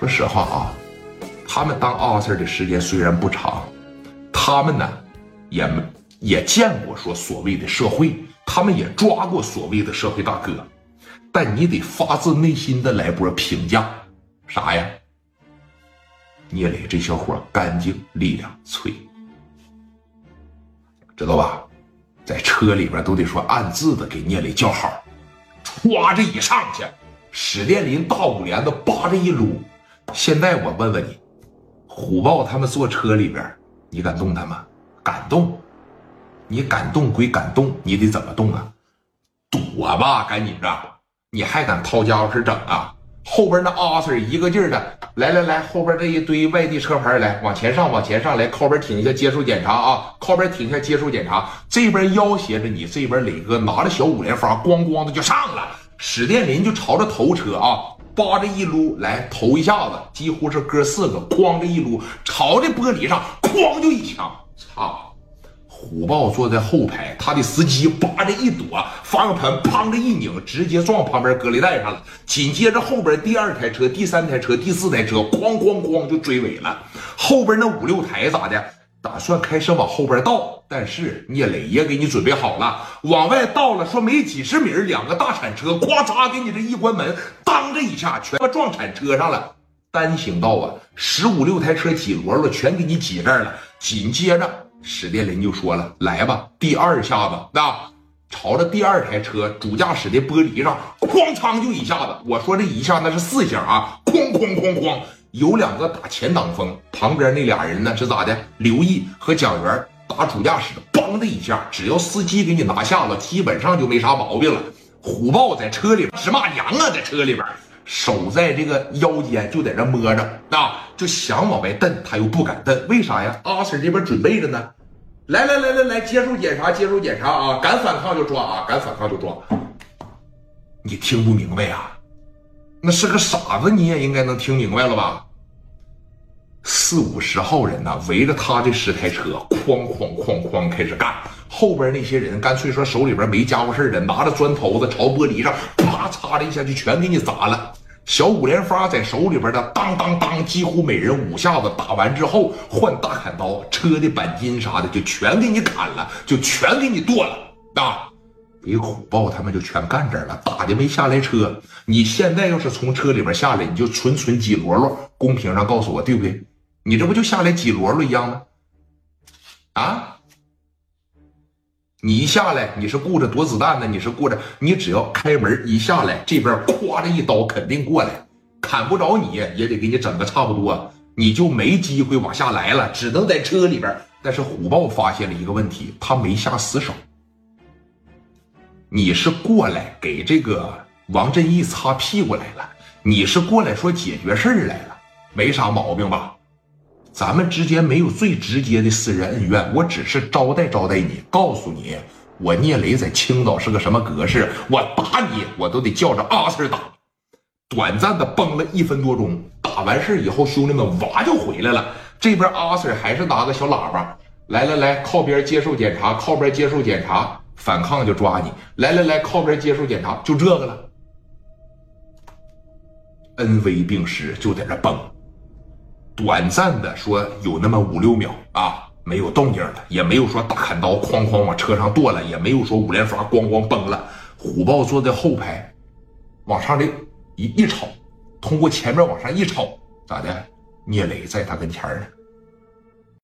说实话啊，他们当阿 Sir 的时间虽然不长，他们呢也也见过说所谓的社会，他们也抓过所谓的社会大哥，但你得发自内心的来波评价，啥呀？聂磊这小伙干净力量脆，知道吧？在车里边都得说暗自的给聂磊叫好，歘这一上去，史殿林大五连的扒着一撸。现在我问问你，虎豹他们坐车里边，你敢动他吗？敢动？你敢动归敢动，你得怎么动啊？躲吧，赶紧着！你还敢掏家伙事整啊？后边那阿 Sir 一个劲儿的来来来，后边这一堆外地车牌来，往前上，往前上来，靠边停下接受检查啊！靠边停下接受检查。这边要挟着你，这边磊哥拿着小五连发，咣咣的就上了。史殿林就朝着头车啊，扒着一撸来头一下子，几乎是哥四个哐着一撸，朝着玻璃上哐就一枪，操！虎豹坐在后排，他的司机扒着一躲，方向盘砰的一拧，直接撞旁边隔离带上了。紧接着后边第二台车、第三台车、第四台车哐哐哐就追尾了。后边那五六台咋的？打算开车往后边倒，但是聂磊也给你准备好了，往外倒了。说没几十米，两个大铲车咵嚓给你这一关门，当这一下全撞铲车上了。单行道啊，十五六台车挤罗罗，全给你挤这儿了。紧接着。史殿林就说了：“来吧，第二下子，那朝着第二台车主驾驶的玻璃上，哐当就一下子。我说这一下那是四下啊，哐哐哐哐，有两个打前挡风，旁边那俩人呢是咋的？刘毅和蒋元打主驾驶，梆的一下，只要司机给你拿下了，基本上就没啥毛病了。虎豹在车里边直骂娘啊，在车里边。”手在这个腰间，就在这摸着啊，就想往外蹬，他又不敢蹬，为啥呀？阿 Sir 这边准备着呢。来来来来来，接受检查，接受检查啊！敢反抗就抓啊！敢反抗就抓。你听不明白呀？那是个傻子，你也应该能听明白了吧？四五十号人呐，围着他这十台车，哐哐哐哐开始干。后边那些人干脆说手里边没家伙事的，拿着砖头子朝玻璃上啪嚓的一下就全给你砸了。小五连发在手里边的当当当，几乎每人五下子打完之后换大砍刀，车的钣金啥的就全给你砍了，就全给你剁了啊！给虎豹他们就全干这儿了，打的没下来车。你现在要是从车里边下来，你就纯纯挤罗罗，公屏上告诉我对不对？你这不就下来挤罗罗一样吗？啊？你一下来，你是顾着躲子弹呢？你是顾着你只要开门一下来，这边咵的一刀肯定过来，砍不着你也得给你整个差不多，你就没机会往下来了，只能在车里边。但是虎豹发现了一个问题，他没下死手。你是过来给这个王振义擦屁股来了，你是过来说解决事儿来了，没啥毛病吧？咱们之间没有最直接的私人恩怨，我只是招待招待你，告诉你，我聂磊在青岛是个什么格式，我打你我都得叫着阿 Sir 打。短暂的崩了一分多钟，打完事以后，兄弟们哇就回来了。这边阿 Sir 还是拿个小喇叭，来来来，靠边接受检查，靠边接受检查，反抗就抓你。来来来，靠边接受检查，就这个了。恩威并施，就在这崩。短暂的说有那么五六秒啊，没有动静了，也没有说大砍刀哐哐往车上剁了，也没有说五连发咣咣崩了。虎豹坐在后排，往上的一一瞅，通过前面往上一瞅，咋的？聂磊在他跟前呢。